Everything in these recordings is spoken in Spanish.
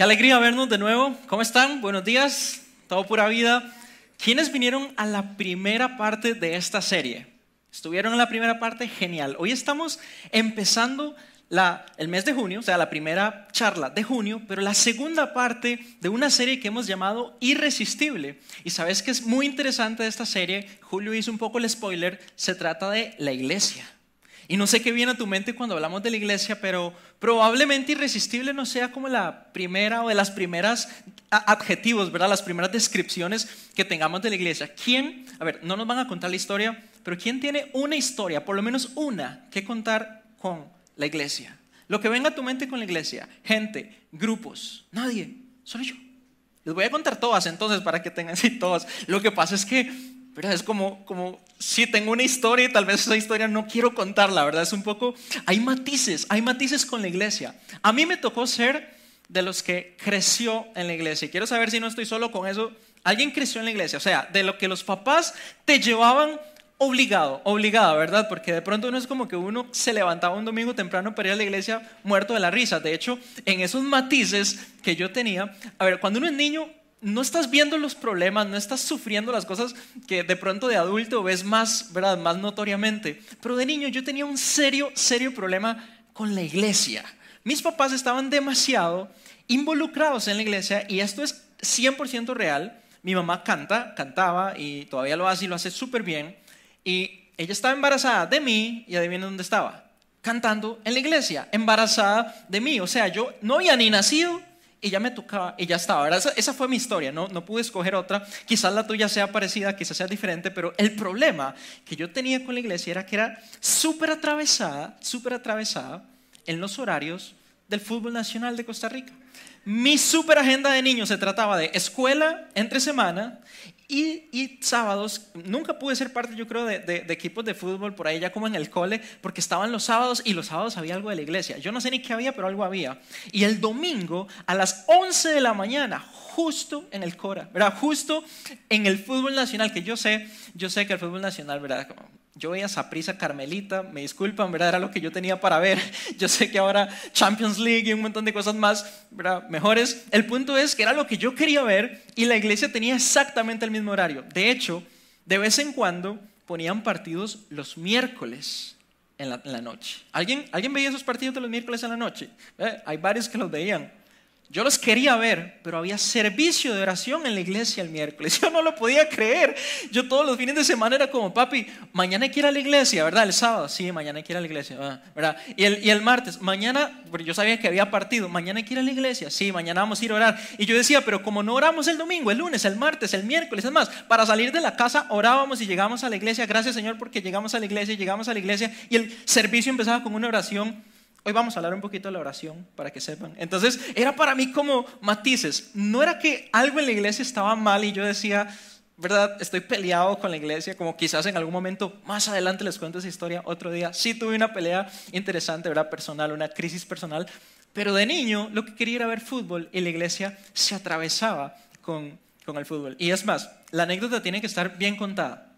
Qué alegría vernos de nuevo. ¿Cómo están? Buenos días. Todo pura vida. ¿Quiénes vinieron a la primera parte de esta serie? ¿Estuvieron en la primera parte? Genial. Hoy estamos empezando el mes de junio, o sea, la primera charla de junio, pero la segunda parte de una serie que hemos llamado Irresistible. Y sabes que es muy interesante de esta serie, Julio hizo un poco el spoiler, se trata de la iglesia. Y no sé qué viene a tu mente cuando hablamos de la iglesia, pero probablemente irresistible no sea como la primera o de las primeras adjetivos, ¿verdad? Las primeras descripciones que tengamos de la iglesia. ¿Quién, a ver, no nos van a contar la historia, pero quién tiene una historia, por lo menos una, que contar con la iglesia? Lo que venga a tu mente con la iglesia, gente, grupos, nadie, solo yo. Les voy a contar todas entonces para que tengan así todas. Lo que pasa es que ¿verdad? Es como, como si tengo una historia y tal vez esa historia no quiero contarla, ¿verdad? Es un poco, hay matices, hay matices con la iglesia. A mí me tocó ser de los que creció en la iglesia. Y quiero saber si no estoy solo con eso. Alguien creció en la iglesia, o sea, de lo que los papás te llevaban obligado, obligada, ¿verdad? Porque de pronto no es como que uno se levantaba un domingo temprano para ir a la iglesia muerto de la risa. De hecho, en esos matices que yo tenía, a ver, cuando uno es niño, no estás viendo los problemas, no estás sufriendo las cosas que de pronto de adulto ves más, ¿verdad? Más notoriamente. Pero de niño yo tenía un serio, serio problema con la iglesia. Mis papás estaban demasiado involucrados en la iglesia y esto es 100% real. Mi mamá canta, cantaba y todavía lo hace y lo hace súper bien. Y ella estaba embarazada de mí y adivinen dónde estaba. Cantando en la iglesia, embarazada de mí. O sea, yo no había ni nacido y ya me tocaba y ya estaba. Esa, fue mi historia, ¿no? no pude escoger otra. Quizás la tuya sea parecida, quizás sea diferente, pero el problema que yo tenía con la iglesia era que era súper atravesada, súper atravesada en los horarios del fútbol nacional de Costa Rica. Mi super agenda de niños se trataba de escuela entre semana y, sábados, nunca pude ser parte, yo creo, de, equipos de fútbol por ahí ya como en el cole, porque estaban los sábados y los sábados había algo de la iglesia. Yo no sé ni qué había, pero algo había. Y el domingo a las 11 de la mañana, justo en el Cora, ¿verdad? Justo en el fútbol nacional, que yo sé, yo sé que el fútbol nacional, ¿verdad? Yo veía Saprisa Carmelita, me disculpan, ¿verdad? Era lo que yo tenía para ver. Yo sé que ahora Champions League y un montón de cosas más, ¿verdad? Mejores. El punto es que era lo que yo quería ver y la iglesia tenía exactamente el mismo horario. De hecho, de vez en cuando ponían partidos los miércoles en la, noche. ¿Alguien, ¿Alguien veía esos partidos de los miércoles en la noche? ¿Eh? Hay varios que los veían. Yo los quería ver, pero había servicio de oración en la iglesia el miércoles. Yo no lo podía creer. Yo todos los fines de semana era como, papi, mañana hay que ir a la iglesia, ¿verdad? El sábado, sí, mañana hay que ir a la iglesia, ah, ¿verdad? Y el, y el martes, mañana, yo sabía que había partido, mañana hay que ir a la iglesia, sí, mañana vamos a ir a orar. Y yo decía, pero como no oramos el domingo, el lunes, el martes, el miércoles, es más, para salir de la casa orábamos y llegamos a la iglesia. Gracias Señor porque llegamos a la iglesia, llegamos a la iglesia y el servicio empezaba con una oración Hoy vamos a hablar un poquito de la oración para que sepan. Entonces, era para mí como matices. No era que algo en la iglesia estaba mal y yo decía, ¿verdad? Estoy peleado con la iglesia, como quizás en algún momento más adelante les cuento esa historia otro día. Sí tuve una pelea interesante, ¿verdad? Personal, una crisis personal. Pero de niño lo que quería era ver fútbol y la iglesia se atravesaba con, con el fútbol. Y es más, la anécdota tiene que estar bien contada.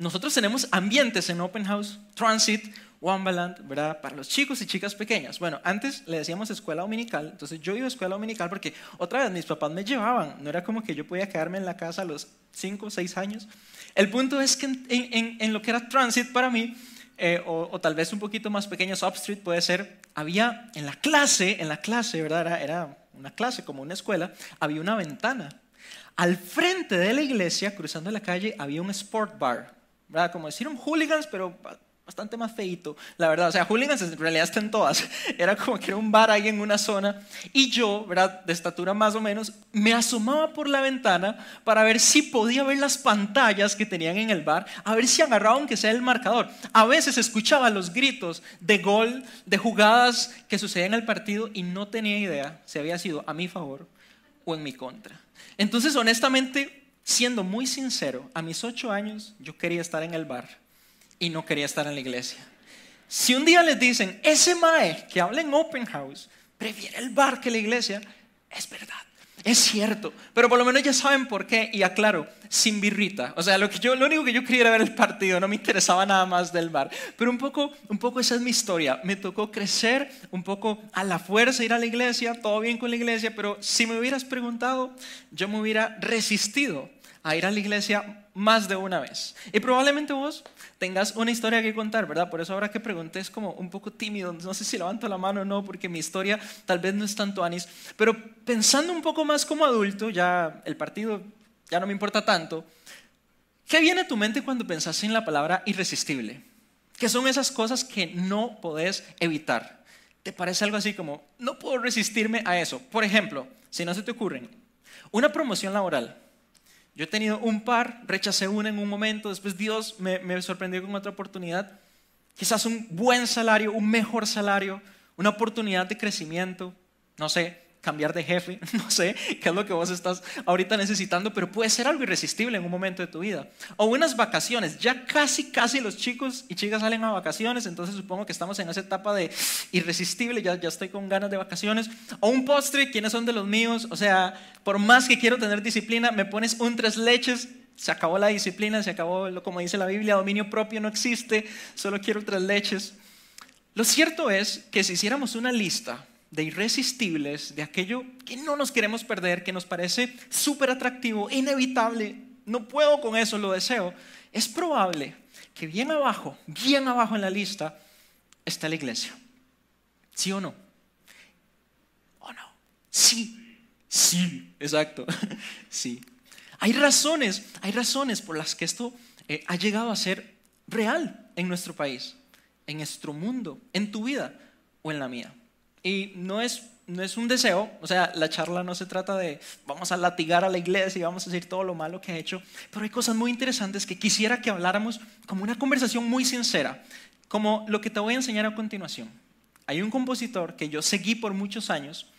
Nosotros tenemos ambientes en Open House, Transit, Wambaland, ¿verdad? Para los chicos y chicas pequeñas. Bueno, antes le decíamos escuela dominical, entonces yo iba a escuela dominical porque otra vez mis papás me llevaban, no era como que yo podía quedarme en la casa a los 5 o 6 años. El punto es que en, lo que era transit para mí, eh, o, tal vez un poquito más pequeño, Street puede ser, había en la clase, en la clase, ¿verdad? Era, era una clase como una escuela, había una ventana. Al frente de la iglesia, cruzando la calle, había un sport bar, ¿verdad? Como decir un hooligans, pero bastante más feito, la verdad. O sea, hooligans en realidad están todas. Era como que era un bar ahí en una zona. Y yo, ¿verdad? De estatura más o menos, me asomaba por la ventana para ver si podía ver las pantallas que tenían en el bar, a ver si agarraban que sea el marcador. A veces escuchaba los gritos de gol, de jugadas que sucedían en el partido y no tenía idea si había sido a mi favor o en mi contra. Entonces, honestamente, siendo muy sincero, a mis ocho años yo quería estar en el bar y no quería estar en la iglesia. Si un día les dicen, ese Mae que habla en Open House prefiere el bar que la iglesia, es verdad. Es cierto, pero por lo menos ya saben por qué. Y aclaro, sin birrita. O sea, lo, que yo, lo único que yo quería era ver el partido, no me interesaba nada más del bar. Pero un poco, un poco esa es mi historia. Me tocó crecer un poco a la fuerza, ir a la iglesia, todo bien con la iglesia, pero si me hubieras preguntado, yo me hubiera resistido a ir a la iglesia más de una vez. Y probablemente vos tengas una historia que contar, ¿verdad? Por eso ahora que pregunté es como un poco tímido, no sé si levanto la mano o no, porque mi historia tal vez no es tanto anis, pero pensando un poco más como adulto, ya el partido ya no me importa tanto, ¿qué viene a tu mente cuando pensás en la palabra irresistible? ¿Qué son esas cosas que no podés evitar? ¿Te parece algo así como, no puedo resistirme a eso? Por ejemplo, si no se te ocurren, una promoción laboral yo he tenido un par, rechacé una en un momento, después Dios me, me sorprendió con otra oportunidad. Quizás un buen salario, un mejor salario, una oportunidad de crecimiento, no sé, cambiar de jefe, no sé qué es lo que vos estás ahorita necesitando, pero puede ser algo irresistible en un momento de tu vida. O unas vacaciones, ya casi, casi los chicos y chicas salen a vacaciones, entonces supongo que estamos en esa etapa de irresistible, ya, ya estoy con ganas de vacaciones. O un postre, ¿quiénes son de los míos? O sea, por más que quiero tener disciplina, me pones un tres leches, se acabó la disciplina, se acabó, como dice la Biblia, dominio propio no existe, solo quiero tres leches. Lo cierto es que si hiciéramos una lista de irresistibles, de aquello que no nos queremos perder, que nos parece súper atractivo, inevitable, no puedo con eso, lo deseo, es probable que bien abajo, bien abajo en la lista, está la iglesia. ¿Sí o no? ¿O no? Sí, sí, exacto, sí. Hay razones, hay razones por las que esto eh, ha llegado a ser real en nuestro país, en nuestro mundo, en tu vida o en la mía. Y no es, no es un deseo, o sea, la charla no se trata de vamos a latigar a la iglesia y vamos a decir todo lo malo que ha hecho, pero hay cosas muy interesantes que quisiera que habláramos como una conversación muy sincera, como lo que te voy a enseñar a continuación. Hay un compositor que yo seguí por muchos años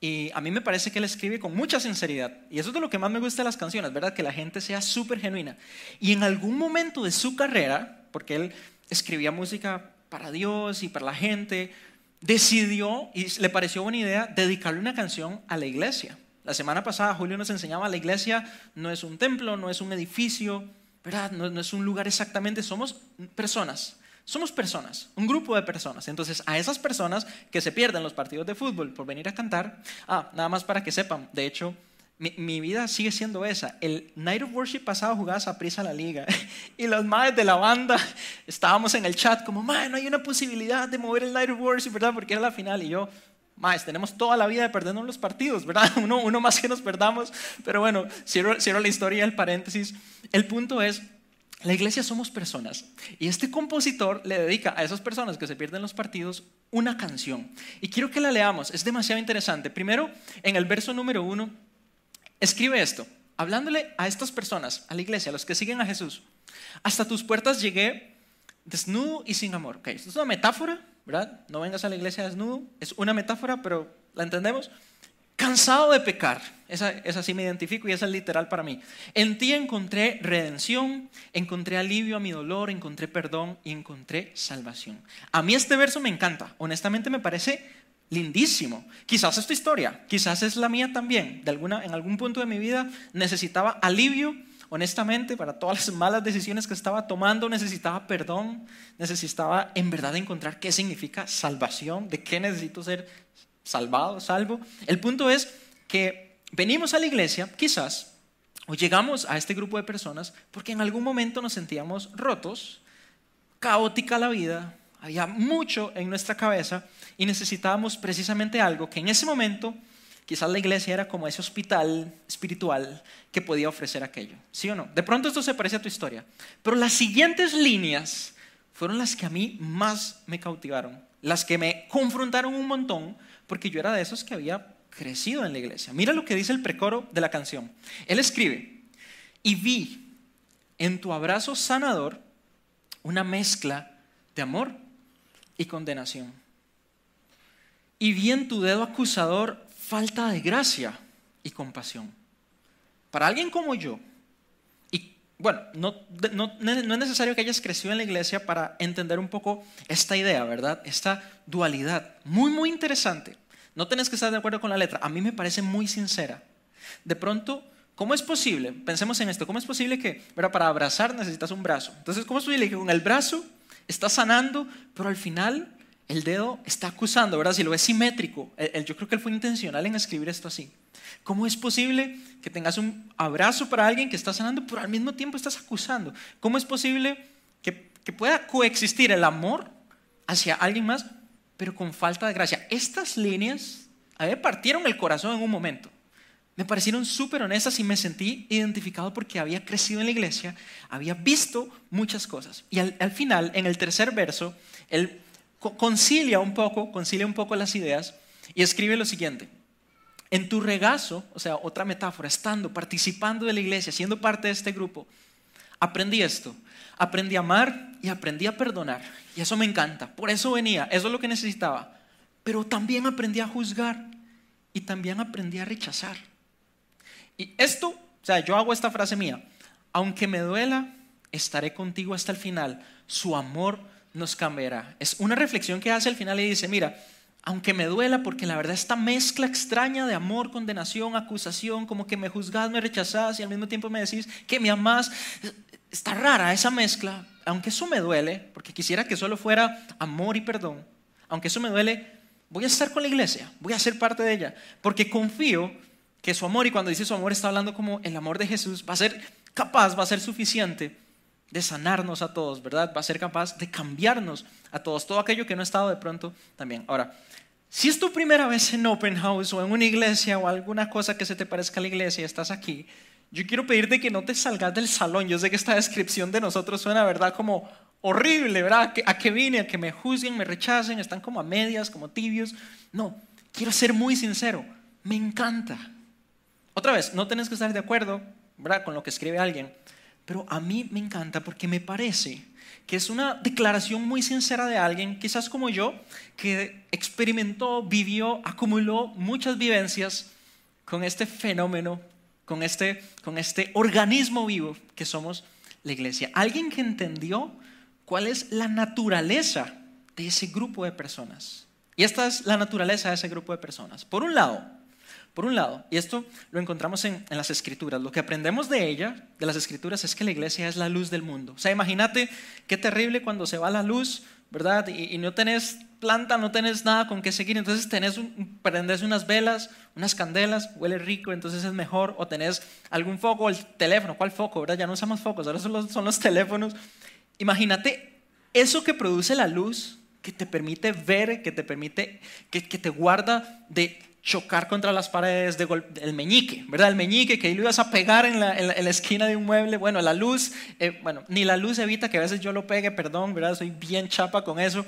y a mí me parece que él escribe con mucha sinceridad. Y eso es de lo que más me gusta de las canciones, ¿verdad? Que la gente sea súper genuina. Y en algún momento de su carrera, porque él escribía música para Dios y para la gente, decidió y le pareció buena idea dedicarle una canción a la iglesia. La semana pasada Julio nos enseñaba, la iglesia no es un templo, no es un edificio, ¿verdad? No, no es un lugar exactamente, somos personas. Somos personas, un grupo de personas. Entonces, a esas personas que se pierden los partidos de fútbol por venir a cantar, ah, nada más para que sepan, de hecho, mi, vida sigue siendo esa. El Night of Worship pasado jugaba a prisa la liga y los madres de la banda estábamos en el chat como, madre, no hay una posibilidad de mover el Night of Worship, ¿verdad? Porque era la final y yo, más, tenemos toda la vida de perdernos los partidos, ¿verdad? Uno, uno más que nos perdamos, pero bueno, cierro, cierro la historia, el paréntesis. El punto es, la iglesia somos personas y este compositor le dedica a esas personas que se pierden los partidos una canción. Y quiero que la leamos, es demasiado interesante. Primero, en el verso número uno, Escribe esto, hablándole a estas personas, a la iglesia, a los que siguen a Jesús. Hasta tus puertas llegué desnudo y sin amor. Okay, esto es una metáfora, ¿verdad? No vengas a la iglesia desnudo, es una metáfora, pero la entendemos. Cansado de pecar, esa, esa sí me identifico y esa es literal para mí. En ti encontré redención, encontré alivio a mi dolor, encontré perdón y encontré salvación. A mí este verso me encanta, honestamente me parece lindísimo. Quizás es tu historia, quizás es la mía también. De alguna, en algún punto de mi vida necesitaba alivio, honestamente, para todas las malas decisiones que estaba tomando, necesitaba perdón, necesitaba en verdad encontrar qué significa salvación, de qué necesito ser salvado, salvo. El punto es que venimos a la iglesia, quizás, o llegamos a este grupo de personas porque en algún momento nos sentíamos rotos, caótica la vida, había mucho en nuestra cabeza y necesitábamos precisamente algo que en ese momento quizás la iglesia era como ese hospital espiritual que podía ofrecer aquello. ¿Sí o no? De pronto esto se parece a tu historia. Pero las siguientes líneas fueron las que a mí más me cautivaron, las que me confrontaron un montón, porque yo era de esos que había crecido en la iglesia. Mira lo que dice el precoro de la canción. Él escribe, y vi en tu abrazo sanador una mezcla de amor y condenación. Y vi en tu dedo acusador falta de gracia y compasión. Para alguien como yo, y bueno, no, no, no, es necesario que hayas crecido en la iglesia para entender un poco esta idea, ¿verdad? Esta dualidad. Muy, muy interesante. No tenés que estar de acuerdo con la letra. A mí me parece muy sincera. De pronto, ¿cómo es posible? Pensemos en esto, ¿cómo es posible que para abrazar necesitas un brazo? Entonces, ¿cómo es posible que con el brazo estás sanando, pero al final el dedo está acusando, ¿verdad? Si lo es simétrico, yo creo que él fue intencional en escribir esto así. ¿Cómo es posible que tengas un abrazo para alguien que está sanando, pero al mismo tiempo estás acusando? ¿Cómo es posible que, pueda coexistir el amor hacia alguien más, pero con falta de gracia? Estas líneas a mí partieron el corazón en un momento. Me parecieron súper honestas y me sentí identificado porque había crecido en la iglesia, había visto muchas cosas. Y al, al final, en el tercer verso, él concilia un poco, concilia un poco las ideas y escribe lo siguiente. En tu regazo, o sea, otra metáfora, estando, participando de la iglesia, siendo parte de este grupo, aprendí esto. Aprendí a amar y aprendí a perdonar. Y eso me encanta. Por eso venía, eso es lo que necesitaba. Pero también aprendí a juzgar y también aprendí a rechazar. Y esto, o sea, yo hago esta frase mía. Aunque me duela, estaré contigo hasta el final. Su amor nos cambiará. Es una reflexión que hace al final y dice, mira, aunque me duela, porque la verdad esta mezcla extraña de amor, condenación, acusación, como que me juzgás, me rechazás y al mismo tiempo me decís que me amás, está rara esa mezcla, aunque eso me duele, porque quisiera que solo fuera amor y perdón, aunque eso me duele, voy a estar con la iglesia, voy a ser parte de ella, porque confío que su amor, y cuando dice su amor está hablando como el amor de Jesús, va a ser capaz, va a ser suficiente de sanarnos a todos, ¿verdad? Va a ser capaz de cambiarnos a todos, todo aquello que no ha estado de pronto también. Ahora, si es tu primera vez en Open House o en una iglesia o alguna cosa que se te parezca a la iglesia y estás aquí, yo quiero pedirte que no te salgas del salón. Yo sé que esta descripción de nosotros suena, ¿verdad? Como horrible, ¿verdad? ¿A qué vine? A que me juzguen, me rechacen, están como a medias, como tibios. No, quiero ser muy sincero. Me encanta. Otra vez, no tenés que estar de acuerdo, ¿verdad? Con lo que escribe alguien. Pero a mí me encanta porque me parece que es una declaración muy sincera de alguien, quizás como yo, que experimentó, vivió, acumuló muchas vivencias con este fenómeno, con este, con este organismo vivo que somos la iglesia. Alguien que entendió cuál es la naturaleza de ese grupo de personas. Y esta es la naturaleza de ese grupo de personas. Por un lado, por un lado, y esto lo encontramos en, las escrituras, lo que aprendemos de ella, de las escrituras, es que la iglesia es la luz del mundo. O sea, imagínate qué terrible cuando se va la luz, ¿verdad? Y, no tenés planta, no tenés nada con qué seguir, entonces tenés un, prendes unas velas, unas candelas, huele rico, entonces es mejor, o tenés algún foco, el teléfono, ¿cuál foco? ¿verdad? Ya no usamos focos, ahora son los, son los teléfonos. Imagínate eso que produce la luz, que te permite ver, que te permite, que, que te guarda de chocar contra las paredes del meñique, ¿verdad? El meñique que ahí lo ibas a pegar en la, esquina de un mueble. Bueno, la luz, eh, bueno, ni la luz evita que a veces yo lo pegue, perdón, ¿verdad? Soy bien chapa con eso.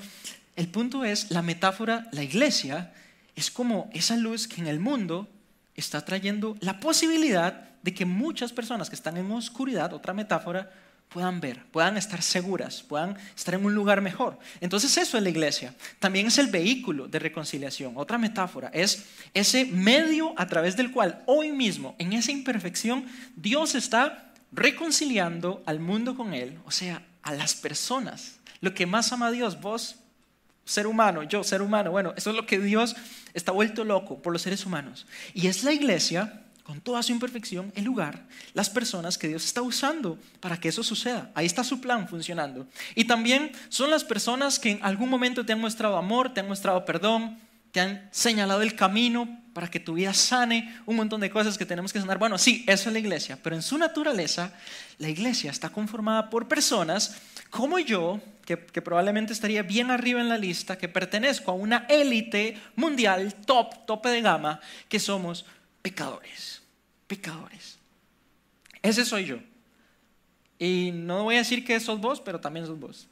El punto es, la metáfora, la iglesia, es como esa luz que en el mundo está trayendo la posibilidad de que muchas personas que están en oscuridad, otra metáfora, puedan ver, puedan estar seguras, puedan estar en un lugar mejor. Entonces eso es la iglesia. También es el vehículo de reconciliación. Otra metáfora es ese medio a través del cual hoy mismo, en esa imperfección, Dios está reconciliando al mundo con Él, o sea, a las personas. Lo que más ama a Dios, vos, ser humano, yo, ser humano, bueno, eso es lo que Dios está vuelto loco por los seres humanos. Y es la iglesia con toda su imperfección, el lugar, las personas que Dios está usando para que eso suceda. Ahí está su plan funcionando. Y también son las personas que en algún momento te han mostrado amor, te han mostrado perdón, te han señalado el camino para que tu vida sane, un montón de cosas que tenemos que sanar. Bueno, sí, eso es la iglesia, pero en su naturaleza, la iglesia está conformada por personas como yo, que, que probablemente estaría bien arriba en la lista, que pertenezco a una élite mundial, top, tope de gama, que somos pecadores, pecadores. Ese soy yo. Y no voy a decir que sos vos, pero también sos vos.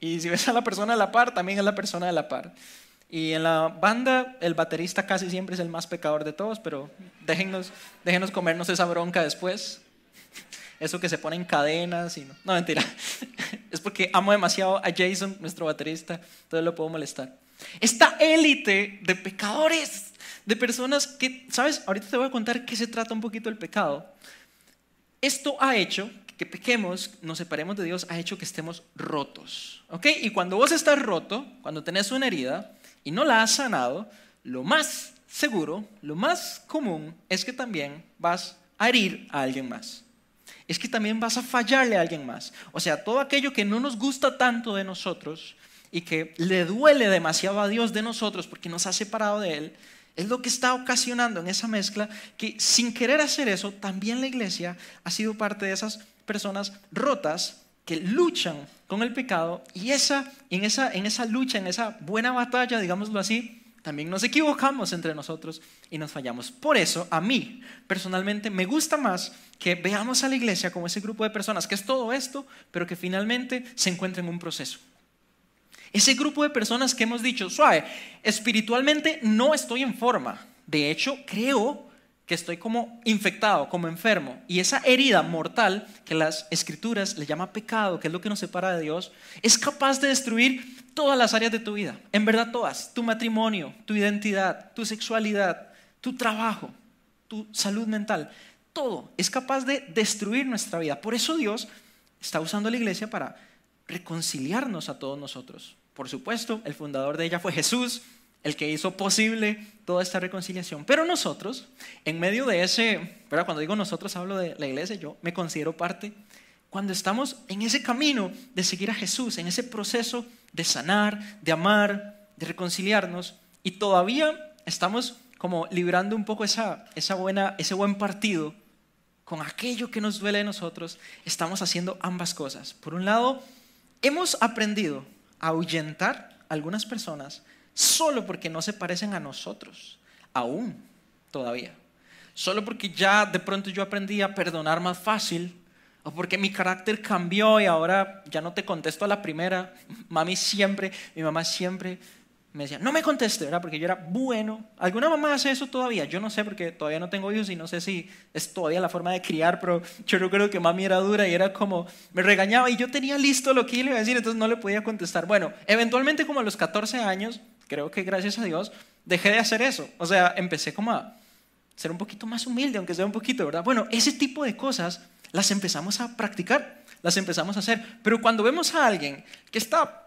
Y si ves a la persona de la par, también es la persona de la par. Y en la banda, el baterista casi siempre es el más pecador de todos, pero déjenos, déjenos comernos esa bronca después. Eso que se pone en cadenas y no. No, mentira. Es porque amo demasiado a Jason, nuestro baterista, entonces lo puedo molestar. Esta élite de pecadores de personas que, ¿sabes? Ahorita te voy a contar qué se trata un poquito el pecado. Esto ha hecho que pequemos, nos separemos de Dios, ha hecho que estemos rotos. Y cuando vos estás roto, cuando tenés una herida y no la has sanado, lo más seguro, lo más común es que también vas a herir a alguien más. Es que también vas a fallarle a alguien más. O sea, todo aquello que no nos gusta tanto de nosotros y que le duele demasiado a Dios de nosotros porque nos ha separado de Él, es lo que está ocasionando en esa mezcla que sin querer hacer eso, también la iglesia ha sido parte de esas personas rotas que luchan con el pecado y esa, en, esa, en esa lucha, en esa buena batalla, digámoslo así, también nos equivocamos entre nosotros y nos fallamos. Por eso, a mí personalmente me gusta más que veamos a la iglesia como ese grupo de personas que es todo esto, pero que finalmente se encuentra en un proceso. Ese grupo de personas que hemos dicho, suave, espiritualmente no estoy en forma. De hecho, creo que estoy como infectado, como enfermo. Y esa herida mortal que las escrituras le llama pecado, que es lo que nos separa de Dios, es capaz de destruir todas las áreas de tu vida. En verdad todas. Tu matrimonio, tu identidad, tu sexualidad, tu trabajo, tu salud mental. Todo es capaz de destruir nuestra vida. Por eso Dios está usando la iglesia para reconciliarnos a todos nosotros. Por supuesto, el fundador de ella fue Jesús, el que hizo posible toda esta reconciliación. Pero nosotros, en medio de ese, pero cuando digo nosotros hablo de la iglesia, yo me considero parte, cuando estamos en ese camino de seguir a Jesús, en ese proceso de sanar, de amar, de reconciliarnos, y todavía estamos como librando un poco esa, esa buena, ese buen partido con aquello que nos duele de nosotros, estamos haciendo ambas cosas. Por un lado, hemos aprendido ahuyentar algunas personas solo porque no se parecen a nosotros, aún todavía. Solo porque ya de pronto yo aprendí a perdonar más fácil, o porque mi carácter cambió y ahora ya no te contesto a la primera. Mami siempre, mi mamá siempre me decía, no me conteste, ¿verdad? Porque yo era bueno. ¿Alguna mamá hace eso todavía? Yo no sé porque todavía no tengo hijos y no sé si es todavía la forma de criar, pero yo creo que mami era dura y era como, me regañaba y yo tenía listo lo que iba a decir, entonces no le podía contestar. Bueno, eventualmente como a los 14 años, creo que gracias a Dios, dejé de hacer eso. O sea, empecé como a ser un poquito más humilde, aunque sea un poquito, ¿verdad? Bueno, ese tipo de cosas las empezamos a practicar, las empezamos a hacer. Pero cuando vemos a alguien que está,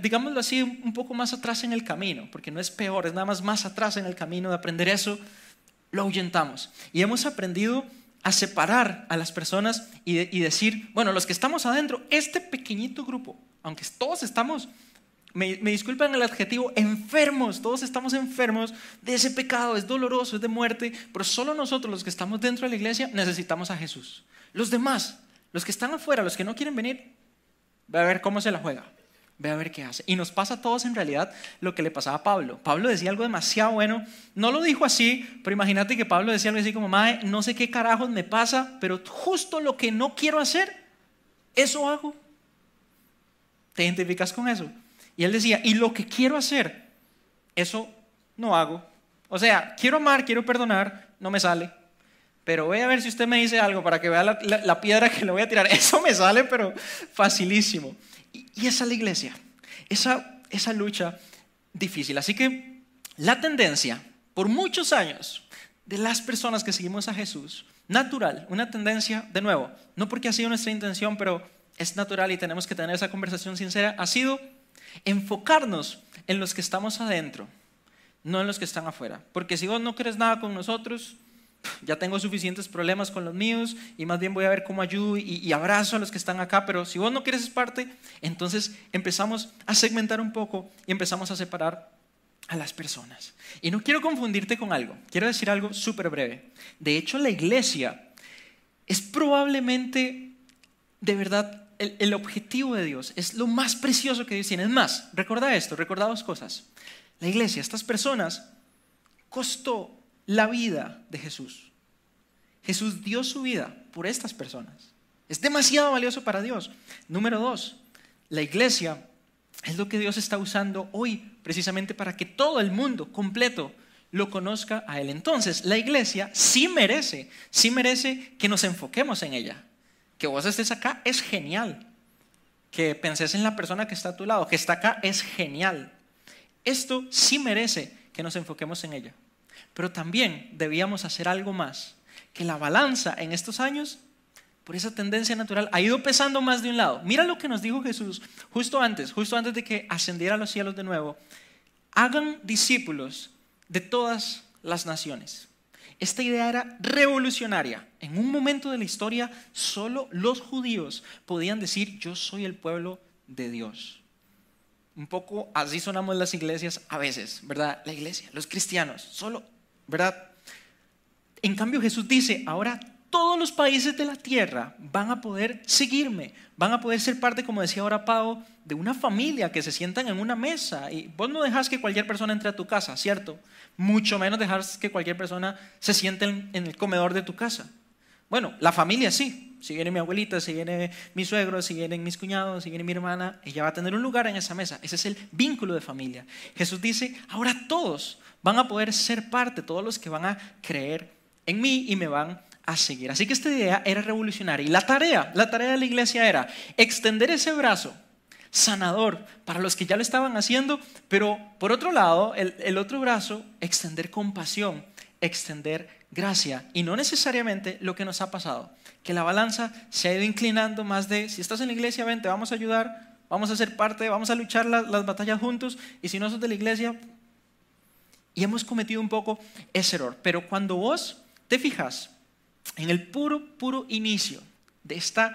digámoslo así, un poco más atrás en el camino, porque no es peor, es nada más más atrás en el camino de aprender eso, lo ahuyentamos. Y hemos aprendido a separar a las personas y, decir, bueno, los que estamos adentro, este pequeñito grupo, aunque todos estamos me, disculpan el adjetivo, enfermos, todos estamos enfermos de ese pecado, es doloroso, es de muerte, pero solo nosotros los que estamos dentro de la iglesia necesitamos a Jesús. Los demás, los que están afuera, los que no quieren venir, ve a ver cómo se la juega, ve a ver qué hace. Y nos pasa a todos en realidad lo que le pasaba a Pablo. Pablo decía algo demasiado bueno, no lo dijo así, pero imagínate que Pablo decía algo así como, Mae, no sé qué carajos me pasa, pero justo lo que no quiero hacer, eso hago. ¿Te identificas con eso? Y él decía, y lo que quiero hacer, eso no hago. O sea, quiero amar, quiero perdonar, no me sale. Pero voy a ver si usted me dice algo para que vea la, piedra que le voy a tirar. Eso me sale, pero facilísimo. Y, esa es la iglesia, esa, esa lucha difícil. Así que la tendencia, por muchos años, de las personas que seguimos a Jesús, natural, una tendencia, de nuevo, no porque ha sido nuestra intención, pero es natural y tenemos que tener esa conversación sincera, ha sido enfocarnos en los que estamos adentro, no en los que están afuera. Porque si vos no querés nada con nosotros, ya tengo suficientes problemas con los míos y más bien voy a ver cómo ayudo y, abrazo a los que están acá, pero si vos no quieres parte, entonces empezamos a segmentar un poco y empezamos a separar a las personas. Y no quiero confundirte con algo, quiero decir algo súper breve. De hecho, la iglesia es probablemente de verdad el, objetivo de Dios, es lo más precioso que Dios tiene. Es más, recuerda esto, recuerda dos cosas. La iglesia, estas personas, costó la vida de Jesús. Jesús dio su vida por estas personas. Es demasiado valioso para Dios. Número dos, la iglesia es lo que Dios está usando hoy precisamente para que todo el mundo completo lo conozca a Él. Entonces, la iglesia sí merece, sí merece que nos enfoquemos en ella. Que vos estés acá es genial. Que penses en la persona que está a tu lado, que está acá es genial. Esto sí merece que nos enfoquemos en ella. Pero también debíamos hacer algo más. Que la balanza en estos años, por esa tendencia natural, ha ido pesando más de un lado. Mira lo que nos dijo Jesús justo antes, justo antes de que ascendiera a los cielos de nuevo. Hagan discípulos de todas las naciones. Esta idea era revolucionaria. En un momento de la historia, solo los judíos podían decir, yo soy el pueblo de Dios. Un poco así sonamos las iglesias a veces, ¿verdad? La iglesia, los cristianos, solo, ¿verdad? En cambio Jesús dice, ahora todos los países de la tierra van a poder seguirme, van a poder ser parte, como decía ahora Pau, de una familia que se sientan en una mesa. Y vos no dejas que cualquier persona entre a tu casa, ¿cierto? Mucho menos dejas que cualquier persona se siente en, el comedor de tu casa. Bueno, la familia sí. Si viene mi abuelita, si viene mi suegro, si vienen mis cuñados, si viene mi hermana, ella va a tener un lugar en esa mesa. Ese es el vínculo de familia. Jesús dice, ahora todos van a poder ser parte, todos los que van a creer en mí y me van a seguir. Así que esta idea era revolucionaria. Y la tarea, la tarea de la iglesia era extender ese brazo sanador para los que ya lo estaban haciendo, pero por otro lado, el, el otro brazo, extender compasión, extender gracia. Y no necesariamente lo que nos ha pasado, que la balanza se ha ido inclinando más de, si estás en la iglesia, ven, te vamos a ayudar, vamos a ser parte, vamos a luchar las, las batallas juntos, y si no sos de la iglesia, y hemos cometido un poco ese error. Pero cuando vos te fijas en el puro, puro inicio de esta,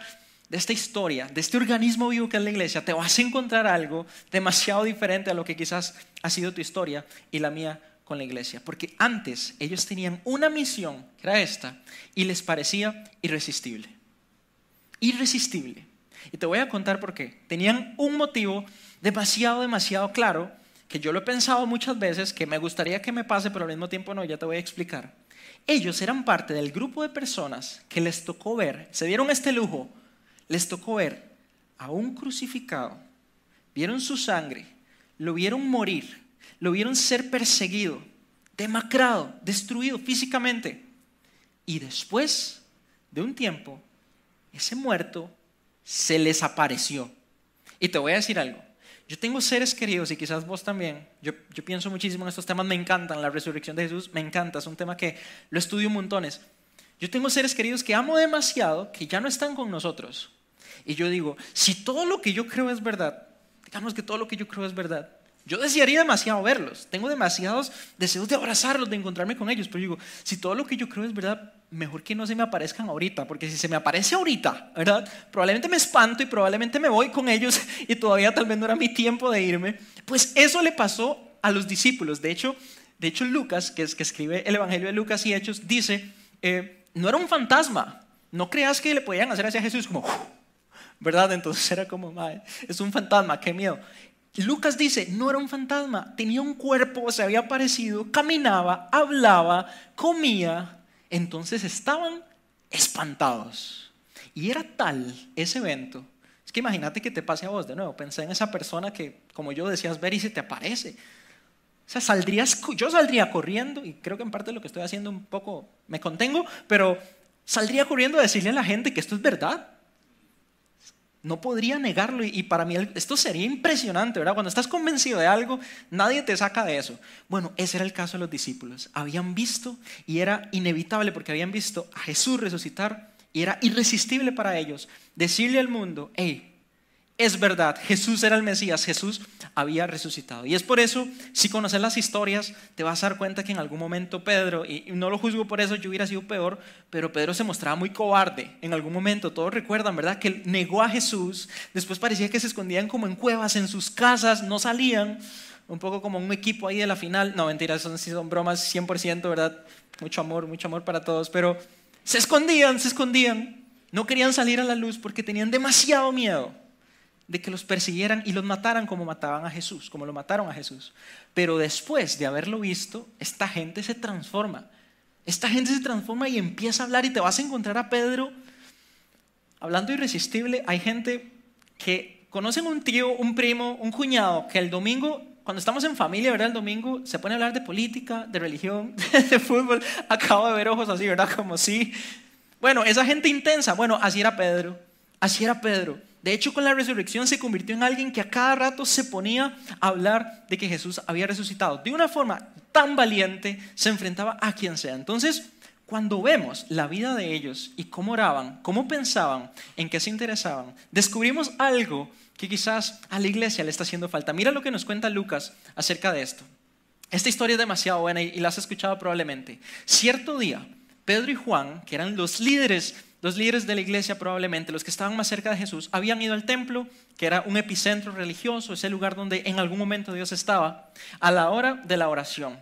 de esta historia, de este organismo vivo que es la iglesia, te vas a encontrar algo demasiado diferente a lo que quizás ha sido tu historia y la mía con la iglesia. Porque antes ellos tenían una misión, que era esta, y les parecía irresistible. Irresistible. Y te voy a contar por qué. Tenían un motivo demasiado, demasiado claro, que yo lo he pensado muchas veces, que me gustaría que me pase, pero al mismo tiempo no, ya te voy a explicar. Ellos eran parte del grupo de personas que les tocó ver, se dieron este lujo, les tocó ver a un crucificado, vieron su sangre, lo vieron morir, lo vieron ser perseguido, demacrado, destruido físicamente. Y después de un tiempo, ese muerto se les apareció. Y te voy a decir algo, yo tengo seres queridos y quizás vos también. Yo, pienso muchísimo en estos temas, me encantan. La resurrección de Jesús me encanta, es un tema que lo estudio montones. Yo tengo seres queridos que amo demasiado, que ya no están con nosotros. Y yo digo, si todo lo que yo creo es verdad, digamos que todo lo que yo creo es verdad, yo desearía demasiado verlos. Tengo demasiados deseos de abrazarlos, de encontrarme con ellos. Pero digo, si todo lo que yo creo es verdad, mejor que no se me aparezcan ahorita, porque si se me aparece ahorita, ¿verdad? Probablemente me espanto y probablemente me voy con ellos y todavía tal vez no era mi tiempo de irme. Pues eso le pasó a los discípulos. De hecho, de hecho Lucas, que, es, que escribe el Evangelio de Lucas y Hechos, dice, eh, no era un fantasma. No creas que le podían hacer hacia Jesús como, ¿verdad? Entonces era como, es un fantasma, qué miedo. Lucas dice, no era un fantasma, tenía un cuerpo, se había aparecido, caminaba, hablaba, comía, entonces estaban espantados. Y era tal ese evento. Es que imagínate que te pase a vos de nuevo. Pensé en esa persona que, como yo decías, ver y se te aparece. O sea, saldrías, yo saldría corriendo, y creo que en parte lo que estoy haciendo un poco me contengo, pero saldría corriendo a decirle a la gente que esto es verdad. No podría negarlo y, para mí esto sería impresionante, ¿verdad? Cuando estás convencido de algo, nadie te saca de eso. Bueno, ese era el caso de los discípulos. Habían visto y era inevitable porque habían visto a Jesús resucitar y era irresistible para ellos decirle al mundo, hey, es verdad, Jesús era el Mesías, Jesús había resucitado. Y es por eso, si conoces las historias, te vas a dar cuenta que en algún momento Pedro, y no lo juzgo por eso, yo hubiera sido peor, pero Pedro se mostraba muy cobarde en algún momento. Todos recuerdan, ¿verdad? Que negó a Jesús, después parecía que se escondían como en cuevas, en sus casas, no salían, un poco como un equipo ahí de la final. No, mentiras, son, son bromas 100%, ¿verdad? Mucho amor, mucho amor para todos, pero se escondían, se escondían. No querían salir a la luz porque tenían demasiado miedo de que los persiguieran y los mataran como mataban a Jesús, como lo mataron a Jesús. Pero después de haberlo visto, esta gente se transforma. Esta gente se transforma y empieza a hablar y te vas a encontrar a Pedro hablando irresistible. Hay gente que conocen un tío, un primo, un cuñado, que el domingo, cuando estamos en familia, ¿verdad? El domingo se pone a hablar de política, de religión, de fútbol. Acabo de ver ojos así, ¿verdad? Como si... Bueno, esa gente intensa, bueno, así era Pedro. Así era Pedro. De hecho, con la resurrección se convirtió en alguien que a cada rato se ponía a hablar de que Jesús había resucitado. De una forma tan valiente, se enfrentaba a quien sea. Entonces, cuando vemos la vida de ellos y cómo oraban, cómo pensaban, en qué se interesaban, descubrimos algo que quizás a la iglesia le está haciendo falta. Mira lo que nos cuenta Lucas acerca de esto. Esta historia es demasiado buena y la has escuchado probablemente. Cierto día, Pedro y Juan, que eran los líderes, los líderes de la iglesia probablemente, los que estaban más cerca de Jesús, habían ido al templo, que era un epicentro religioso, ese lugar donde en algún momento Dios estaba, a la hora de la oración.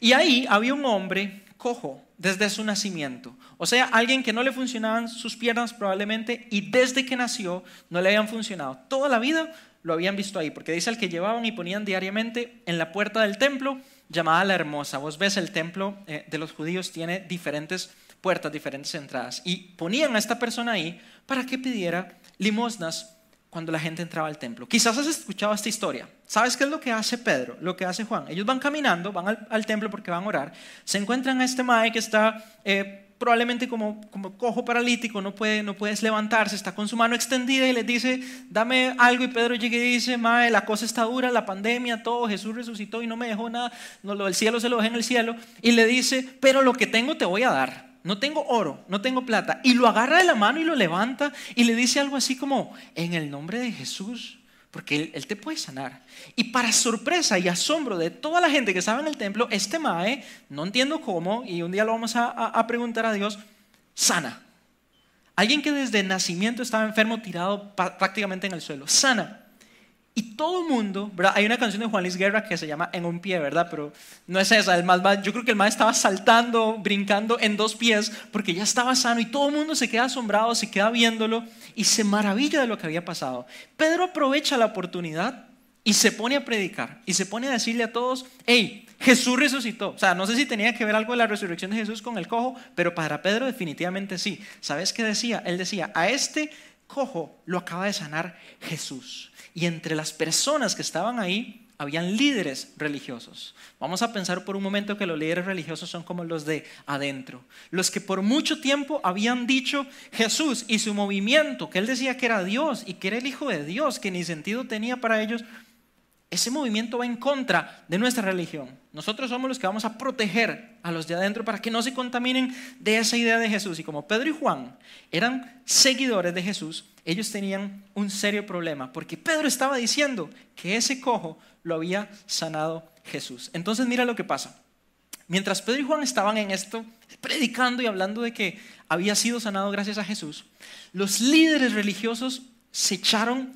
Y ahí había un hombre cojo desde su nacimiento. O sea, alguien que no le funcionaban sus piernas probablemente y desde que nació no le habían funcionado. Toda la vida lo habían visto ahí, porque dice al que llevaban y ponían diariamente en la puerta del templo llamada la hermosa. Vos ves, el templo eh, de los judíos tiene diferentes puertas, diferentes entradas. Y ponían a esta persona ahí para que pidiera limosnas cuando la gente entraba al templo. Quizás has escuchado esta historia. ¿Sabes qué es lo que hace Pedro? Lo que hace Juan. Ellos van caminando, van al, templo porque van a orar. Se encuentran a este mae que está eh, probablemente como, como cojo paralítico, no, puede, no puedes levantarse, está con su mano extendida y le dice, dame algo. Y Pedro llega y dice, Mae, la cosa está dura, la pandemia, todo, Jesús resucitó y no me dejó nada, no, lo del cielo se lo dejé en el cielo. Y le dice, pero lo que tengo te voy a dar. No tengo oro, no tengo plata. Y lo agarra de la mano y lo levanta y le dice algo así como, en el nombre de Jesús, porque él, te puede sanar. Y para sorpresa y asombro de toda la gente que estaba en el templo, este Mae, no entiendo cómo, y un día lo vamos a, preguntar a Dios, sana. Alguien que desde nacimiento estaba enfermo, tirado prácticamente en el suelo, sana. Y todo el mundo, ¿verdad? Hay una canción de Juan Luis Guerra que se llama En un pie, ¿verdad? Pero no es esa. El más, yo creo que el más estaba saltando, brincando en dos pies porque ya estaba sano y todo el mundo se queda asombrado, se queda viéndolo y se maravilla de lo que había pasado. Pedro aprovecha la oportunidad y se pone a predicar y se pone a decirle a todos, hey, Jesús resucitó. O sea, no sé si tenía que ver algo de la resurrección de Jesús con el cojo, pero para Pedro definitivamente sí. ¿Sabes qué decía? Él decía, a este cojo lo acaba de sanar Jesús. Y entre las personas que estaban ahí, habían líderes religiosos. Vamos a pensar por un momento que los líderes religiosos son como los de adentro, los que por mucho tiempo habían dicho Jesús y su movimiento, que él decía que era Dios y que era el Hijo de Dios, que ni sentido tenía para ellos, ese movimiento va en contra de nuestra religión. Nosotros somos los que vamos a proteger a los de adentro para que no se contaminen de esa idea de Jesús. Y como Pedro y Juan eran seguidores de Jesús, ellos tenían un serio problema, porque Pedro estaba diciendo que ese cojo lo había sanado Jesús. Entonces mira lo que pasa. Mientras Pedro y Juan estaban en esto, predicando y hablando de que había sido sanado gracias a Jesús, los líderes religiosos se echaron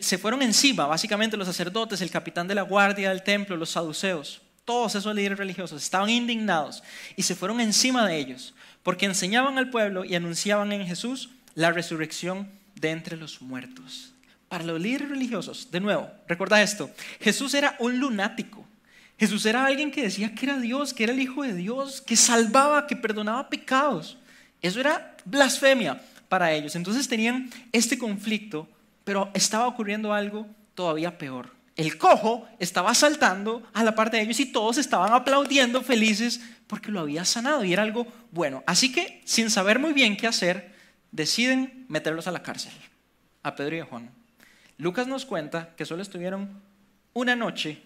se fueron encima, básicamente los sacerdotes, el capitán de la guardia del templo, los saduceos, todos esos líderes religiosos estaban indignados y se fueron encima de ellos, porque enseñaban al pueblo y anunciaban en Jesús la resurrección de entre los muertos. Para los líderes religiosos, de nuevo, recuerda esto, Jesús era un lunático. Jesús era alguien que decía que era Dios, que era el Hijo de Dios, que salvaba, que perdonaba pecados. Eso era blasfemia para ellos. Entonces tenían este conflicto pero estaba ocurriendo algo todavía peor. El cojo estaba saltando a la parte de ellos y todos estaban aplaudiendo felices porque lo había sanado y era algo bueno. Así que, sin saber muy bien qué hacer, deciden meterlos a la cárcel, a Pedro y a Juan. Lucas nos cuenta que solo estuvieron una noche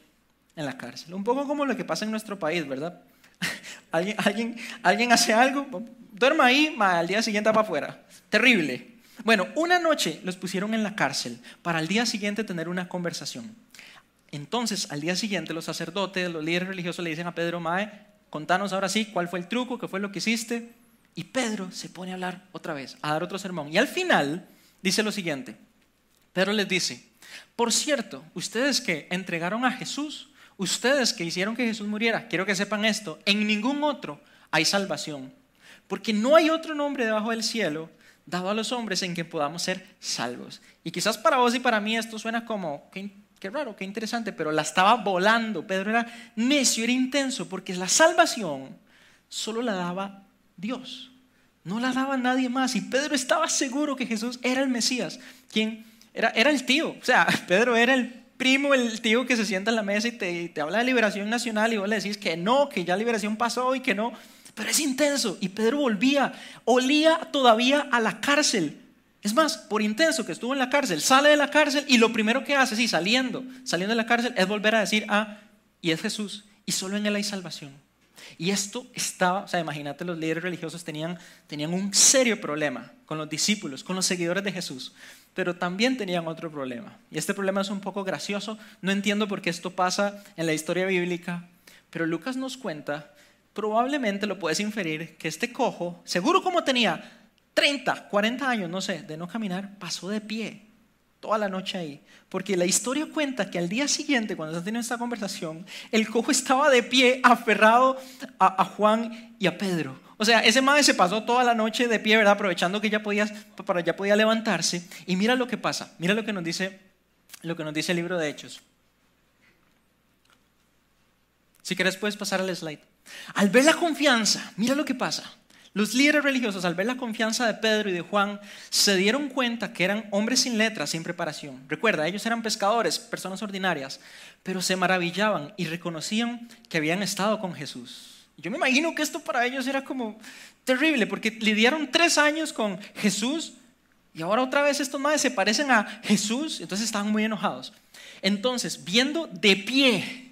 en la cárcel. Un poco como lo que pasa en nuestro país, ¿verdad? alguien, alguien, hace algo, duerma ahí, al día siguiente va para afuera. Terrible. Bueno, una noche los pusieron en la cárcel para al día siguiente tener una conversación. Entonces, al día siguiente, los sacerdotes, los líderes religiosos le dicen a Pedro, Mae, contanos ahora sí cuál fue el truco, qué fue lo que hiciste. Y Pedro se pone a hablar otra vez, a dar otro sermón. Y al final dice lo siguiente. Pedro les dice, por cierto, ustedes que entregaron a Jesús, ustedes que hicieron que Jesús muriera, quiero que sepan esto, en ningún otro hay salvación. Porque no hay otro nombre debajo del cielo dado a los hombres en que podamos ser salvos. Y quizás para vos y para mí esto suena como, qué, raro, qué interesante, pero la estaba volando. Pedro era necio, era intenso, porque la salvación solo la daba Dios. No la daba nadie más. Y Pedro estaba seguro que Jesús era el Mesías, quien era, era el tío. O sea, Pedro era el primo, el tío que se sienta en la mesa y te, te habla de liberación nacional y vos le decís que no, que ya liberación pasó y que no. Pero es intenso. Y Pedro volvía, olía todavía a la cárcel. Es más, por intenso que estuvo en la cárcel, sale de la cárcel y lo primero que hace, sí, saliendo, saliendo de la cárcel, es volver a decir, ah, y es Jesús, y solo en Él hay salvación. Y esto estaba, o sea, imagínate, los líderes religiosos tenían, tenían un serio problema con los discípulos, con los seguidores de Jesús, pero también tenían otro problema. Y este problema es un poco gracioso, no entiendo por qué esto pasa en la historia bíblica, Pero Lucas nos cuenta, probablemente lo puedes inferir, que este cojo, seguro como tenía 30, 40 años, no sé, de no caminar, pasó de pie toda la noche ahí. Porque la historia cuenta que al día siguiente, cuando están teniendo esta conversación, el cojo estaba de pie, aferrado a, Juan y a Pedro. O sea, ese madre se pasó toda la noche de pie, ¿verdad? Aprovechando que ya podía, para, ya podía levantarse. Y mira lo que pasa, mira lo que nos dice, lo que nos dice el libro de Hechos. Si quieres puedes pasar al slide. Al ver la confianza, mira lo que pasa. Los líderes religiosos, al ver la confianza de Pedro y de Juan, se dieron cuenta que eran hombres sin letras, sin preparación. Recuerda, ellos eran pescadores, personas ordinarias, pero se maravillaban y reconocían que habían estado con Jesús. Yo me imagino que esto para ellos era como terrible, porque lidiaron tres años con Jesús y ahora otra vez estos madres se parecen a Jesús, entonces estaban muy enojados. Entonces, viendo de pie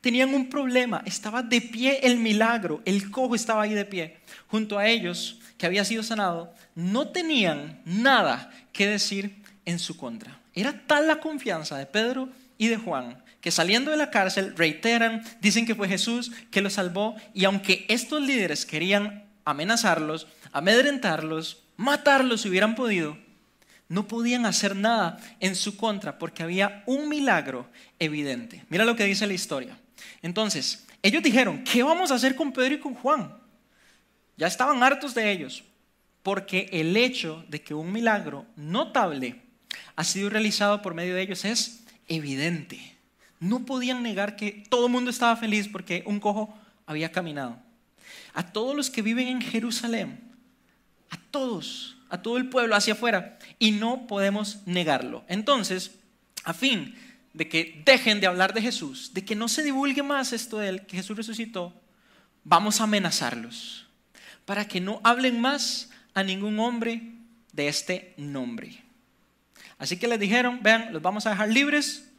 tenían un problema, estaba de pie el milagro, el cojo estaba ahí de pie, junto a ellos que había sido sanado, no tenían nada que decir en su contra. Era tal la confianza de Pedro y de Juan que saliendo de la cárcel reiteran, dicen que fue Jesús que los salvó y aunque estos líderes querían amenazarlos, amedrentarlos, matarlos si hubieran podido, no podían hacer nada en su contra porque había un milagro evidente. Mira lo que dice la historia. Entonces, ellos dijeron, ¿qué vamos a hacer con Pedro y con Juan? Ya estaban hartos de ellos, porque el hecho de que un milagro notable ha sido realizado por medio de ellos es evidente. No podían negar que todo el mundo estaba feliz porque un cojo había caminado. A todos los que viven en Jerusalén, a todos, a todo el pueblo hacia afuera, y no podemos negarlo. Entonces, a fin de que dejen de hablar de Jesús, de que no se divulgue más esto de él, que Jesús resucitó, vamos a amenazarlos para que no hablen más a ningún hombre de este nombre. Así que les dijeron, vean, los vamos a dejar libres,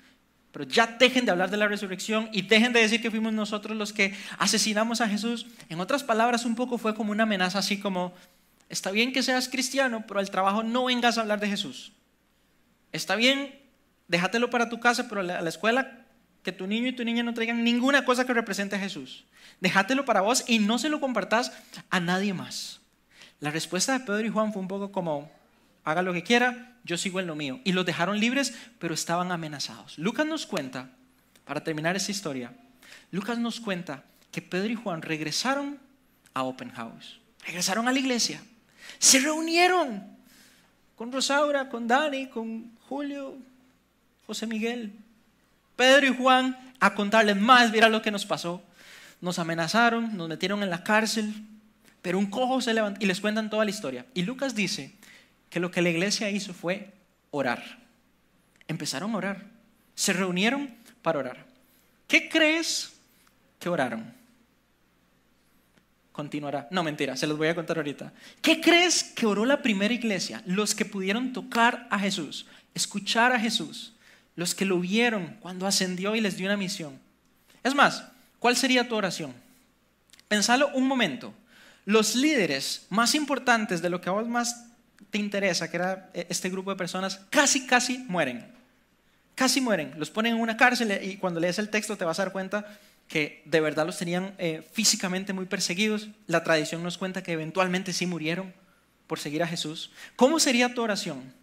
pero ya dejen de hablar de la resurrección y dejen de decir que fuimos nosotros los que asesinamos a Jesús. En otras palabras, un poco fue como una amenaza así como, está bien que seas cristiano, pero al trabajo no vengas a hablar de Jesús. Está bien déjatelo para tu casa, pero a la escuela que tu niño y tu niña no traigan ninguna cosa que represente a Jesús. Déjatelo para vos y no se lo compartas a nadie más. La respuesta de Pedro y Juan fue un poco como, haga lo que quiera, yo sigo en lo mío. Y los dejaron libres, pero estaban amenazados. Lucas nos cuenta, para terminar esta historia, Lucas nos cuenta que Pedro y Juan regresaron a Open House, regresaron a la iglesia, se reunieron con Rosaura, con Dani, con Julio, José Miguel, Pedro y Juan a contarles más, mira lo que nos pasó. Nos amenazaron, nos metieron en la cárcel, pero un cojo se levantó y les cuentan toda la historia. Y Lucas dice que lo que la iglesia hizo fue orar. Empezaron a orar. Se reunieron para orar. ¿Qué crees que oraron? Continuará. No, mentira, se los voy a contar ahorita. ¿Qué crees que oró la primera iglesia? Los que pudieron tocar a Jesús, escuchar a Jesús, los que lo vieron cuando ascendió y les dio una misión. Es más, ¿cuál sería tu oración? Pensalo un momento. Los líderes más importantes de lo que a vos más te interesa, que era este grupo de personas, casi, casi mueren. Casi mueren. Los ponen en una cárcel y cuando lees el texto te vas a dar cuenta que de verdad los tenían eh, físicamente muy perseguidos. La tradición nos cuenta que eventualmente sí murieron por seguir a Jesús. ¿Cómo sería tu oración?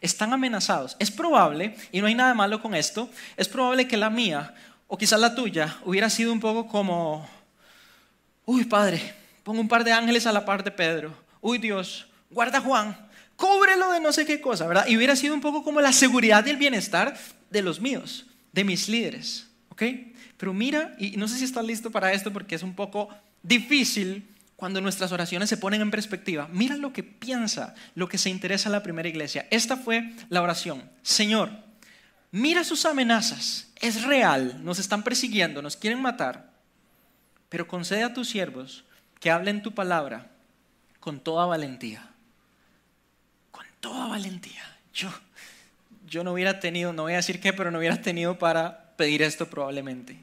Están amenazados. Es probable, y no hay nada malo con esto, es probable que la mía, o quizás la tuya, hubiera sido un poco como, uy Padre, pongo un par de ángeles a la par de Pedro, uy Dios, guarda Juan, cúbrelo de no sé qué cosa, ¿verdad? Y hubiera sido un poco como la seguridad y el bienestar de los míos, de mis líderes, ¿ok? Pero mira, y no sé si estás listo para esto porque es un poco difícil cuando nuestras oraciones se ponen en perspectiva. Mira lo que piensa, lo que se interesa en la primera iglesia. Esta fue la oración. Señor, mira sus amenazas. Es real, nos están persiguiendo, nos quieren matar. Pero concede a tus siervos que hablen tu palabra con toda valentía. Con toda valentía. Yo, yo no hubiera tenido, no voy a decir qué, pero no hubiera tenido para pedir esto probablemente.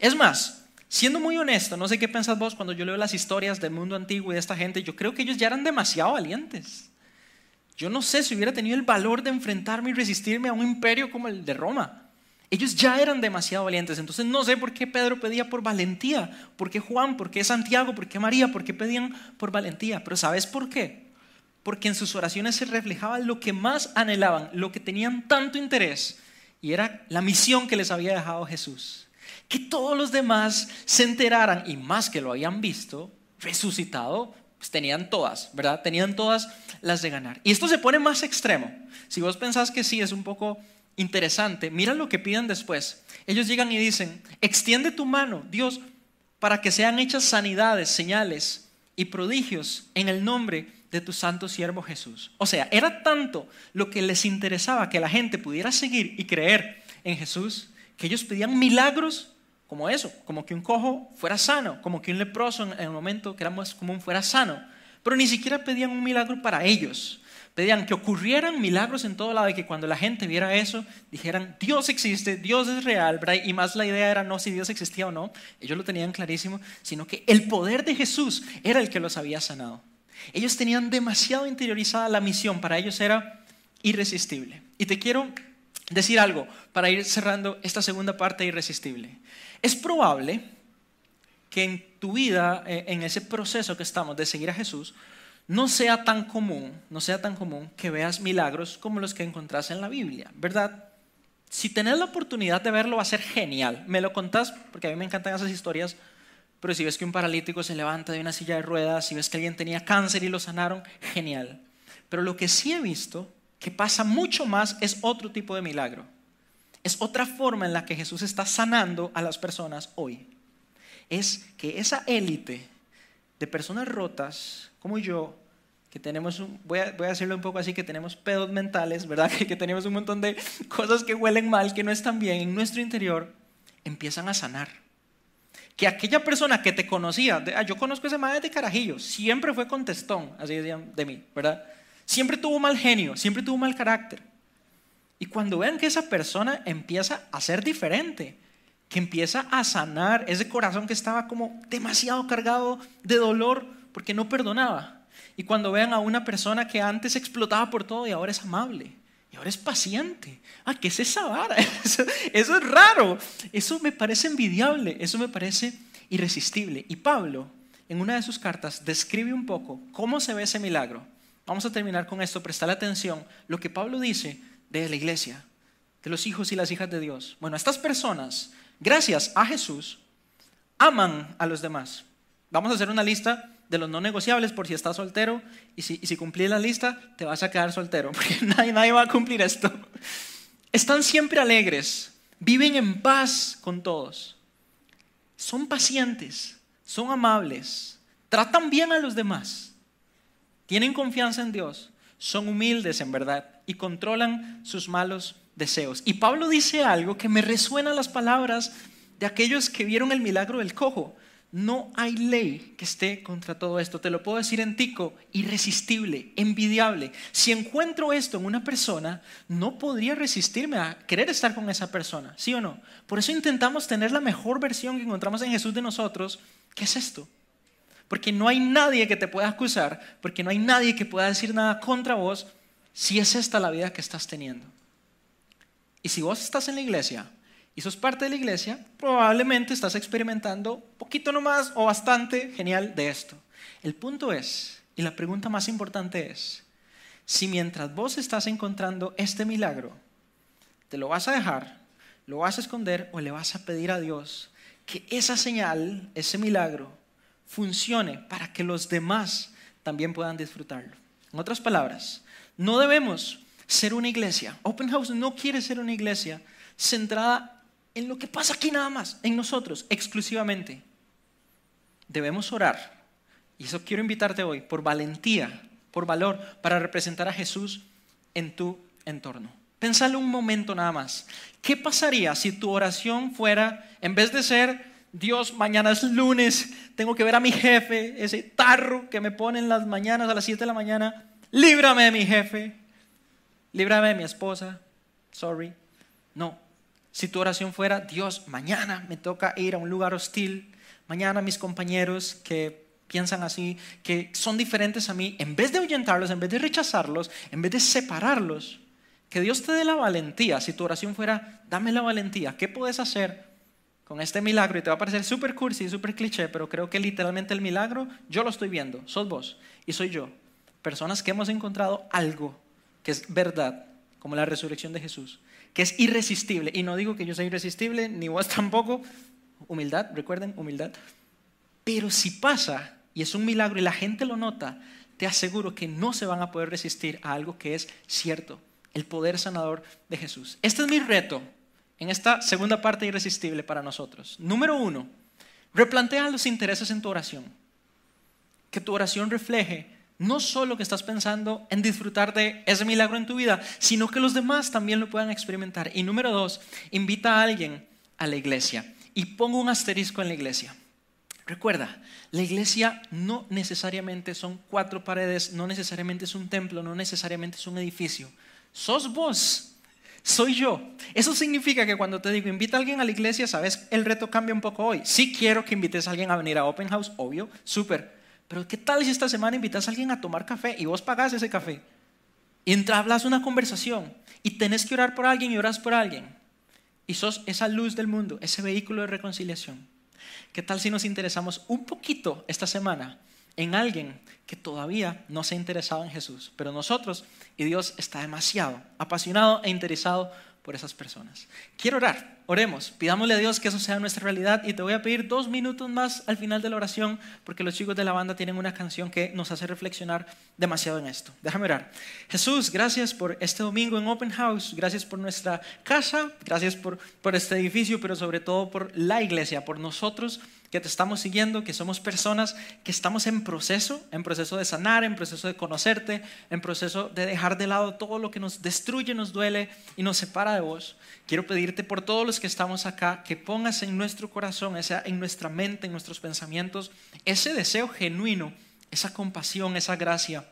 Es más, Siendo muy honesto, no sé qué pensás vos cuando yo leo las historias del mundo antiguo y de esta gente, yo creo que ellos ya eran demasiado valientes. Yo no sé si hubiera tenido el valor de enfrentarme y resistirme a un imperio como el de Roma. Ellos ya eran demasiado valientes. Entonces no sé por qué Pedro pedía por valentía, por qué Juan, por qué Santiago, por qué María, por qué pedían por valentía. Pero ¿sabes por qué? Porque en sus oraciones se reflejaba lo que más anhelaban, lo que tenían tanto interés, y era la misión que les había dejado Jesús. Que todos los demás se enteraran, y más que lo habían visto, resucitado, pues tenían todas, ¿verdad? Tenían todas las de ganar. Y esto se pone más extremo. Si vos pensás que sí, es un poco interesante, mira lo que piden después. Ellos llegan y dicen, extiende tu mano, Dios, para que sean hechas sanidades, señales y prodigios en el nombre de tu santo siervo Jesús. O sea, era tanto lo que les interesaba que la gente pudiera seguir y creer en Jesús, que ellos pedían milagros como eso, como que un cojo fuera sano, como que un leproso en el momento que era más común fuera sano. Pero ni siquiera pedían un milagro para ellos, pedían que ocurrieran milagros en todo lado y que cuando la gente viera eso, dijeran, Dios existe, Dios es real, y más la idea era no si Dios existía o no, ellos lo tenían clarísimo, sino que el poder de Jesús era el que los había sanado. Ellos tenían demasiado interiorizada la misión, para ellos era irresistible. Y te quiero decir algo para ir cerrando esta segunda parte irresistible. Es probable que en tu vida, eh, en ese proceso que estamos de seguir a Jesús, no sea tan común, no sea tan común que veas milagros como los que encontrás en la Biblia, ¿verdad? Si tenés la oportunidad de verlo va a ser genial. Me lo contás porque a mí me encantan esas historias, pero si ves que un paralítico se levanta de una silla de ruedas, si ves que alguien tenía cáncer y lo sanaron, genial. Pero lo que sí he visto que pasa mucho más es otro tipo de milagro. Es otra forma en la que Jesús está sanando a las personas hoy. Es que esa élite de personas rotas, como yo, que tenemos, un, voy, a, a decirlo un poco así, que tenemos pedos mentales, ¿verdad? Que, tenemos un montón de cosas que huelen mal, que no están bien en nuestro interior, empiezan a sanar. Que aquella persona que te conocía, ah, yo conozco ese madre de carajillo, siempre fue contestón, así decían de mí, ¿verdad? Siempre tuvo mal genio, siempre tuvo mal carácter. Y cuando vean que esa persona empieza a ser diferente, que empieza a sanar ese corazón que estaba como demasiado cargado de dolor porque no perdonaba. Y cuando vean a una persona que antes explotaba por todo y ahora es amable, y ahora es paciente. Ah, ¿qué es esa vara? Eso, eso es raro. Eso me parece envidiable, eso me parece irresistible. Y Pablo, en una de sus cartas, describe un poco cómo se ve ese milagro. Vamos a terminar con esto, prestar atención. Lo que Pablo dice de la iglesia, de los hijos y las hijas de Dios. Bueno, estas personas gracias a Jesús, aman a los demás. Vamos a hacer una lista de los no negociables por si estás soltero y si, y cumplís la lista te vas a quedar soltero porque nadie, nadie va a cumplir esto. Están siempre alegres, viven en paz con todos, son pacientes, son amables, tratan bien a los demás, tienen confianza en Dios, son humildes en verdad y controlan sus malos deseos. Y Pablo dice algo que me resuena las palabras de aquellos que vieron el milagro del cojo. No hay ley que esté contra todo esto. Te lo puedo decir en tico, irresistible, envidiable. Si encuentro esto en una persona, no podría resistirme a querer estar con esa persona, ¿sí o no? Por eso intentamos tener la mejor versión que encontramos en Jesús de nosotros. ¿Qué es esto? Porque no hay nadie que te pueda acusar, porque no hay nadie que pueda decir nada contra vos si es esta la vida que estás teniendo. Y si vos estás en la iglesia y sos parte de la iglesia, probablemente estás experimentando poquito nomás o bastante genial de esto. El punto es, y la pregunta más importante es, si mientras vos estás encontrando este milagro, te lo vas a dejar, lo vas a esconder o le vas a pedir a Dios que esa señal, ese milagro, funcione para que los demás también puedan disfrutarlo. En otras palabras, no debemos ser una iglesia. Open House no quiere ser una iglesia centrada en lo que pasa aquí nada más, en nosotros, exclusivamente. Debemos orar, y eso quiero invitarte hoy, por valentía, por valor, para representar a Jesús en tu entorno. Pensalo un momento nada más. ¿Qué pasaría si tu oración fuera, en vez de ser, Dios, mañana es lunes, tengo que ver a mi jefe, ese tarro que me pone las mañanas a las 7 de la mañana, líbrame de mi jefe, líbrame de mi esposa, sorry. No, si tu oración fuera, Dios, mañana me toca ir a un lugar hostil, mañana mis compañeros que piensan así, que son diferentes a mí, en vez de ahuyentarlos, en vez de rechazarlos, en vez de separarlos, Que Dios te dé la valentía. Si tu oración fuera, dame la valentía. ¿Qué puedes hacer con este milagro? Y te va a parecer súper cursi, súper cliché, pero creo que literalmente el milagro yo lo estoy viendo. Sos vos y soy yo. Personas que hemos encontrado algo que es verdad, como la resurrección de Jesús, que es irresistible. Y no digo que yo sea irresistible, ni vos tampoco. Humildad, recuerden, humildad. Pero si pasa y es un milagro y la gente lo nota, te aseguro que no se van a poder resistir a algo que es cierto, el poder sanador de Jesús. Este es mi reto en esta segunda parte irresistible para nosotros. Número uno, replantea los intereses en tu oración. Que tu oración refleje no solo que estás pensando en disfrutar de ese milagro en tu vida, sino que los demás también lo puedan experimentar. Y número dos, invita a alguien a la iglesia y pongo un asterisco en la iglesia. Recuerda, la iglesia no necesariamente son cuatro paredes, no necesariamente es un templo, no necesariamente es un edificio. Sos vos, soy yo. Eso significa que cuando te digo invita a alguien a la iglesia, sabes, el reto cambia un poco hoy. Sí quiero que invites a alguien a venir a Open House, obvio, súper. Pero ¿qué tal si esta semana invitas a alguien a tomar café y vos pagás ese café? Y entablas una conversación y tenés que orar por alguien y oras por alguien. Y sos esa luz del mundo, ese vehículo de reconciliación. ¿Qué tal si nos interesamos un poquito esta semana en alguien que todavía no se ha interesado en Jesús? Pero nosotros y Dios está demasiado apasionado e interesado por esas personas. Quiero orar, oremos, pidámosle a Dios que eso sea nuestra realidad y te voy a pedir dos minutos más al final de la oración porque los chicos de la banda tienen una canción que nos hace reflexionar demasiado en esto. Déjame orar. Jesús, gracias por este domingo en Open House, gracias por nuestra casa, gracias por, por este edificio, pero sobre todo por la iglesia, por nosotros que te estamos siguiendo, que somos personas que estamos en proceso, en proceso de sanar, en proceso de conocerte, en proceso de dejar de lado todo lo que nos destruye, nos duele y nos separa de vos. Quiero pedirte por todos los que estamos acá que pongas en nuestro corazón, en nuestra mente, en nuestros pensamientos, ese deseo genuino, esa compasión, esa gracia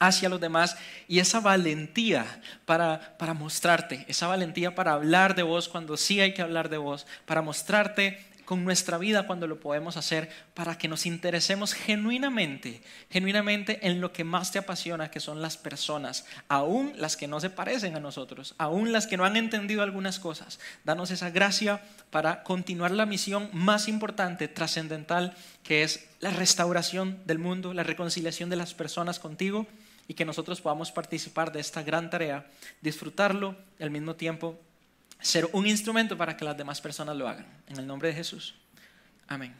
hacia los demás y esa valentía para, para mostrarte, esa valentía para hablar de vos cuando sí hay que hablar de vos, para mostrarte con nuestra vida cuando lo podemos hacer para que nos interesemos genuinamente, genuinamente en lo que más te apasiona, que son las personas, aún las que no se parecen a nosotros, aún las que no han entendido algunas cosas. Danos esa gracia para continuar la misión más importante, trascendental, que es la restauración del mundo, la reconciliación de las personas contigo y que nosotros podamos participar de esta gran tarea, disfrutarlo al mismo tiempo ser un instrumento para que las demás personas lo hagan. En el nombre de Jesús. Amén.